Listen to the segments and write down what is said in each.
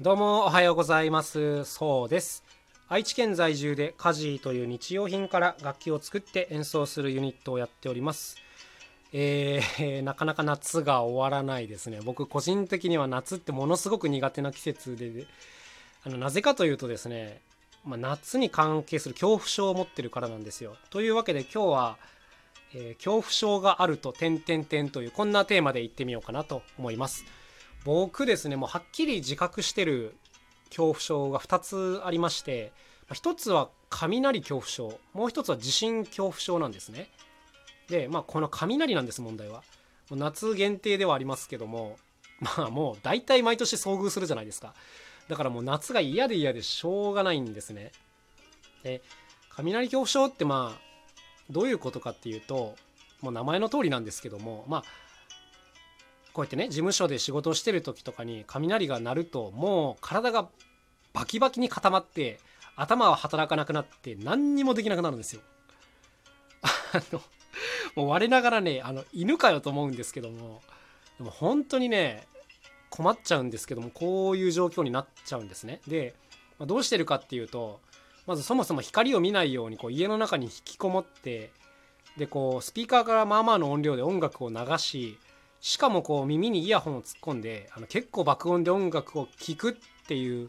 どうもおはようございます。そうです。愛知県在住でカジーという日用品から楽器を作って演奏するユニットをやっております。えー、なかなか夏が終わらないですね。僕個人的には夏ってものすごく苦手な季節であのなぜかというとですね、まあ、夏に関係する恐怖症を持ってるからなんですよ。というわけで今日は、えー、恐怖症があると点々点というこんなテーマでいってみようかなと思います。僕ですねもうはっきり自覚してる恐怖症が2つありまして1つは雷恐怖症もう1つは地震恐怖症なんですね。でまあこの雷なんです問題は。夏限定ではありますけどもまあもう大体毎年遭遇するじゃないですか。だからもう夏が嫌で嫌でしょうがないんですね。で雷恐怖症ってまあどういうことかっていうともう名前の通りなんですけどもまあこうやってね事務所で仕事をしてる時とかに雷が鳴るともう体がバキバキに固まって頭は働かなくなって何にもできなくなるんですよ。あのもう我ながらねあの犬かよと思うんですけどもでも本当にね困っちゃうんですけどもこういう状況になっちゃうんですね。で、ま、どうしてるかっていうとまずそもそも光を見ないようにこう家の中に引きこもってでこうスピーカーからまあまあの音量で音楽を流ししかもこう耳にイヤホンを突っ込んであの結構爆音で音楽を聴くっていう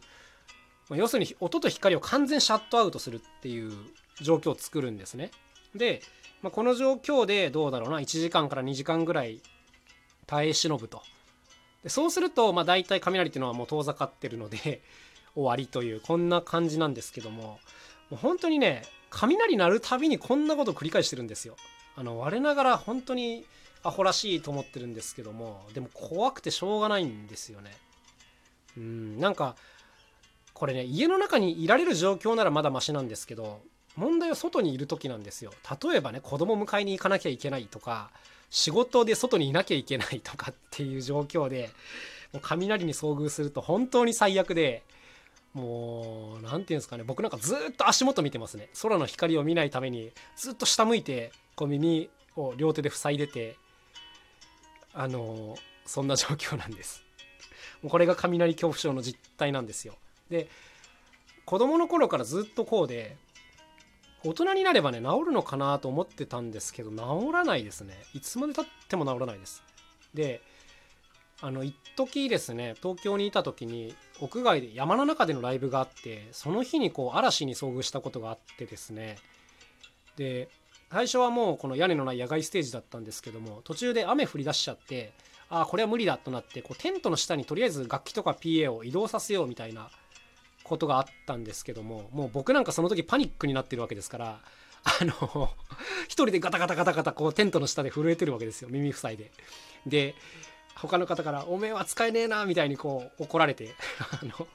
要するに音と光を完全シャットアウトするっていう状況を作るんですね。で、まあ、この状況でどうだろうな1時間から2時間ぐらい耐え忍ぶと。でそうするとまあ大体雷っていうのはもう遠ざかってるので 終わりというこんな感じなんですけどももう本当にね雷鳴るたびにこんなことを繰り返してるんですよ。あの我ながら本当にアホらしいと思ってるんですけどもでも怖くてしょうがないんですよね。うんなんかこれね家の中にいられる状況ならまだマシなんですけど問題は外にいる時なんですよ。例えばね子供迎えに行かなきゃいけないとか仕事で外にいなきゃいけないとかっていう状況でもう雷に遭遇すると本当に最悪でもう何て言うんですかね僕なんかずっと足元見てますね。空の光を見ないためにずっと下向いてこう耳を両手で塞いでてあのそんな状況なんです。もうこれが雷恐怖症の実態なんですよ。で子供の頃からずっとこうで大人になればね治るのかなと思ってたんですけど治らないですね。いつまでたっても治らないです。であの一時ですね東京にいた時に屋外で山の中でのライブがあってその日にこう嵐に遭遇したことがあってですね。で最初はもうこの屋根のない野外ステージだったんですけども途中で雨降り出しちゃってああこれは無理だとなってこうテントの下にとりあえず楽器とか PA を移動させようみたいなことがあったんですけどももう僕なんかその時パニックになってるわけですからあの一人でガタガタガタガタこうテントの下で震えてるわけですよ耳塞いで。で他の方から「おめえは使えねえな」みたいにこう怒られてあの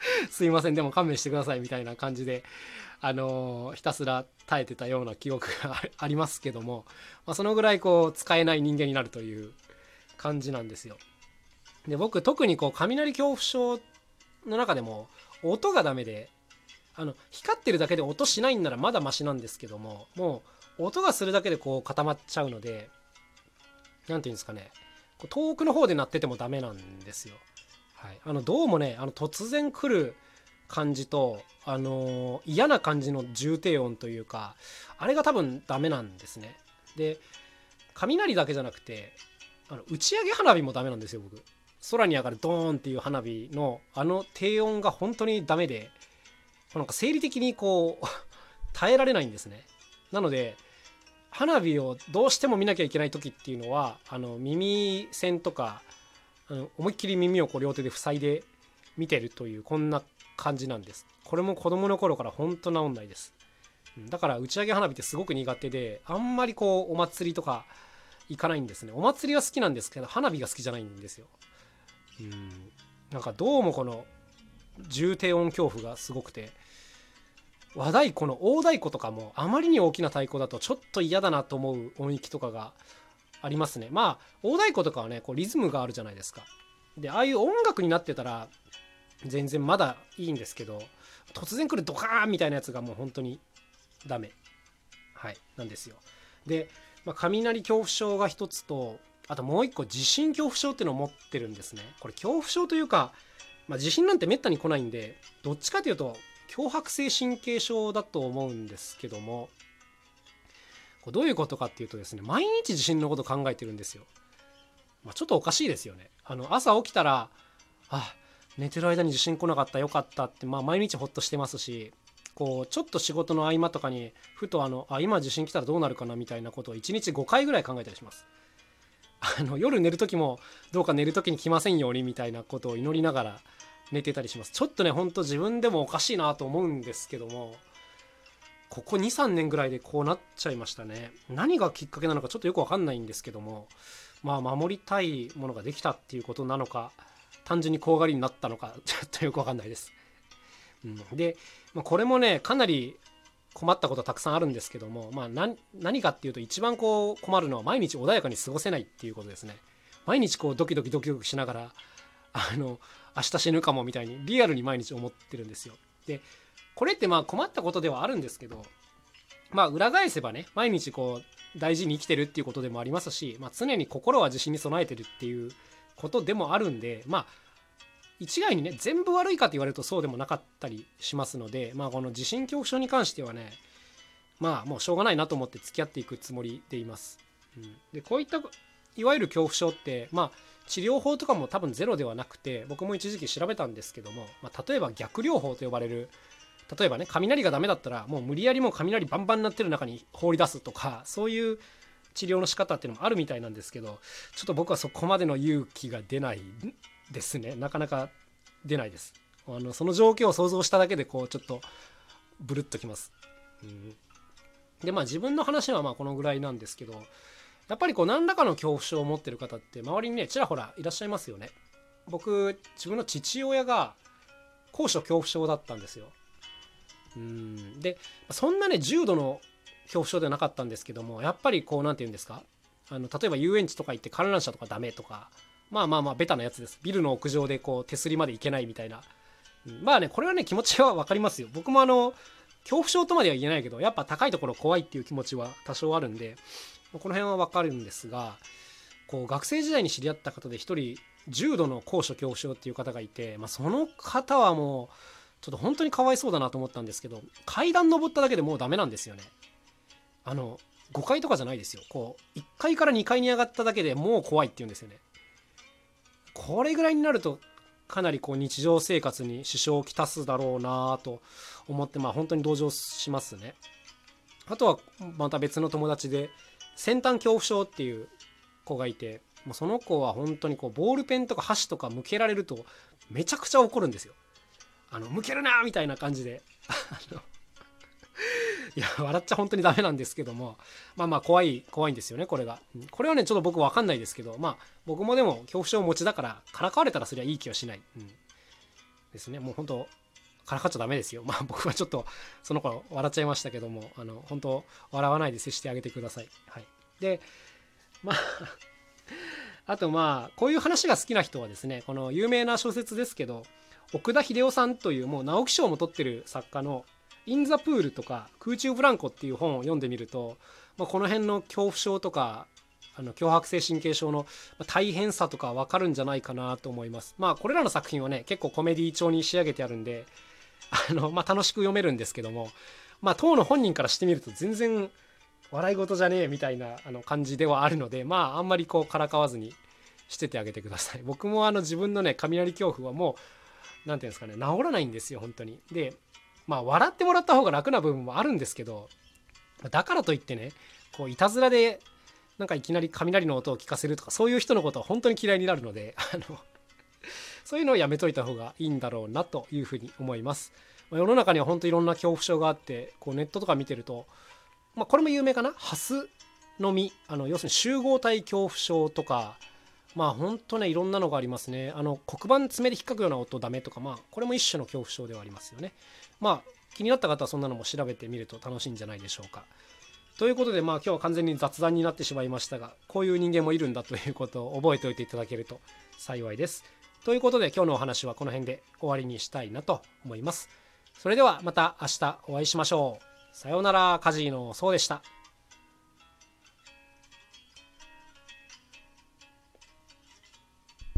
すいませんでも勘弁してくださいみたいな感じであのひたすら耐えてたような記憶がありますけども、まあ、そのぐらいこう使えない人間になるという感じなんですよ。で僕特にこう雷恐怖症の中でも音がダメであの光ってるだけで音しないんならまだマシなんですけどももう音がするだけでこう固まっちゃうので何て言うんですかね遠くの方で鳴っててもダメなんですよ。はい、あのどうもねあの突然来る感じと、あのー、嫌な感じの重低音というかあれが多分ダメなんですね。で雷だけじゃなくてあの打ち上げ花火もダメなんですよ僕。空に上がるドーンっていう花火のあの低音が本当にダメでなんか生理的にこう 耐えられないんですね。なので花火をどうしても見なきゃいけない時っていうのはあの耳栓とかあの思いっきり耳をこう両手で塞いで見てるというこんな感じなんです。これも子供の頃からほんと治んないです。だから打ち上げ花火ってすごく苦手であんまりこうお祭りとか行かないんですね。お祭りは好きなんですけど花火が好きじゃないんですよ。うんなんかどうもこの重低音恐怖がすごくて和太鼓の大太鼓とかもあまりに大きな太鼓だとちょっと嫌だなと思う音域とかがありますね。まあ大太鼓とかはねこうリズムがあるじゃないですか。でああいう音楽になってたら全然まだいいんですけど突然来るドカーンみたいなやつがもう本当にダメ。はいなんですよ。で、まあ、雷恐怖症が一つとあともう一個地震恐怖症っていうのを持ってるんですね。これ恐怖症というかまあ、地震なんてめったに来ないんでどっちかというと強迫性神経症だと思うんですけどもこうどういうことかっていうとですね毎日地震のこと考えてるんですよ。まあ、ちょっとおかしいですよね。あの朝起きたらあ寝てる間に地震来なかったよかったって、まあ、毎日ほっとしてますしこうちょっと仕事の合間とかにふとあのあ今地震来たらどうなるかなみたいなことを1日5回ぐらい考えたりします。あの夜寝る時もどうか寝る時に来ませんようにみたいなことを祈りながら寝てたりしますちょっとねほんと自分でもおかしいなと思うんですけどもここ23年ぐらいでこうなっちゃいましたね。何がきっかけなのかちょっとよくわかんないんですけども。まあ守りたいものができたっていうことなのか単純に怖がりになったのかちょっとよくわかんないです、うん、で、まあ、これもねかなり困ったことたくさんあるんですけども、まあ、何かっていうと一番こう困るのは毎日穏やかに過ごせないっていうことですね。毎日こうドキドキドキドキしながらあの明日死ぬかもみたいにリアルに毎日思ってるんですよ。でこれってまあ困ったことではあるんですけどまあ裏返せばね毎日こう大事に生きてるっていうことでもありますし、まあ、常に心は自信に備えてるっていうことでもあるんでまあ一概にね全部悪いかって言われるとそうでもなかったりしますのでまあこの地震恐怖症に関してはねまあもうしょうがないなと思って付き合っていくつもりでいます。うん、でこういったいわゆる恐怖症ってまあ治療法とかも多分ゼロではなくて僕も一時期調べたんですけども、まあ、例えば逆療法と呼ばれる例えばね雷がダメだったらもう無理やりもう雷バンバンになってる中に放り出すとかそういう治療の仕方っていうのもあるみたいなんですけどちょっと僕はそこまでの勇気が出ないですね。なかなか出ないです。あのその状況を想像しただけでこうちょっとブルッときます、うん、でまあ自分の話はまあこのぐらいなんですけどやっぱりこう何らかの恐怖症を持ってる方って周りにねちらほらいらっしゃいますよね。僕自分の父親が高所恐怖症だったんですよ。うん。でそんなね重度の恐怖症ではなかったんですけどもやっぱりこう何て言うんですか？あの例えば遊園地とか行って観覧車とかダメとかまあまあまあベタなやつです。ビルの屋上でこう手すりまで行けないみたいな、うん、まあねこれはね気持ちは分かりますよ。僕もあの恐怖症とまでは言えないけどやっぱ高いところ怖いっていう気持ちは多少あるんでこの辺は分かるんですがこう学生時代に知り合った方で一人重度の高所恐怖症っていう方がいて、まあ、その方はもうちょっと本当にかわいそうだなと思ったんですけど階段登っただけでもうダメなんですよね。あの5階とかじゃないですよ。こう1階から2階に上がっただけでもう怖いっていうんですよね。これぐらいになるとかなりこう日常生活に支障をきたすだろうなと思ってまあ本当に同情しますね。あとはまた別の友達で先端恐怖症っていう子がいてもうその子は本当にこうボールペンとか箸とか向けられるとめちゃくちゃ怒るんですよ。あの向けるなみたいな感じで。いや笑っちゃ本当にダメなんですけども。まあまあ怖い怖いんですよねこれが。これはねちょっと僕分かんないですけど。まあ僕もでも恐怖症持ちだからからかわれたらそりゃいい気はしない、うん、ですね。もう本当からかっちゃダメですよ。まあ僕はちょっとその頃笑っちゃいましたけども。あの本当笑わないで接してあげてください。はい。でまああとまあこういう話が好きな人はですねこの有名な小説ですけど奥田秀夫さんというもう直木賞も取ってる作家の「イン・ザ・プール」とか「空中ブランコ」っていう本を読んでみると、まあ、この辺の恐怖症とかあの強迫性神経症の大変さとか分かるんじゃないかなと思います。まあこれらの作品はね結構コメディ調に仕上げてあるんであの、まあ、楽しく読めるんですけども、まあ、当の本人からしてみると全然笑い事じゃねえみたいなあの感じではあるので、まあ、あんまりこうからかわずにしててあげてください。僕もあの自分のね、雷恐怖はもう、何て言うんですかね、治らないんですよ、本当に。で、まあ、笑ってもらった方が楽な部分もあるんですけど、だからといってね、こう、いたずらで、なんかいきなり雷の音を聞かせるとか、そういう人のことは本当に嫌いになるので、あの、そういうのをやめといた方がいいんだろうなというふうに思います。ま世の中には本当いろんな恐怖症があってこうネットとか見てると、まあ、これも有名かな？ハスの実あの要するに集合体恐怖症とかまあ本当ねいろんなのがありますねあの黒板爪で引っかくような音ダメとかまあこれも一種の恐怖症ではありますよねまあ気になった方はそんなのも調べてみると楽しいんじゃないでしょうかということでまあ今日は完全に雑談になってしまいましたがこういう人間もいるんだということを覚えておいていただけると幸いですということで今日のお話はこの辺で終わりにしたいなと思います。それではまた明日お会いしましょう。さようなら、カジーのそうでした。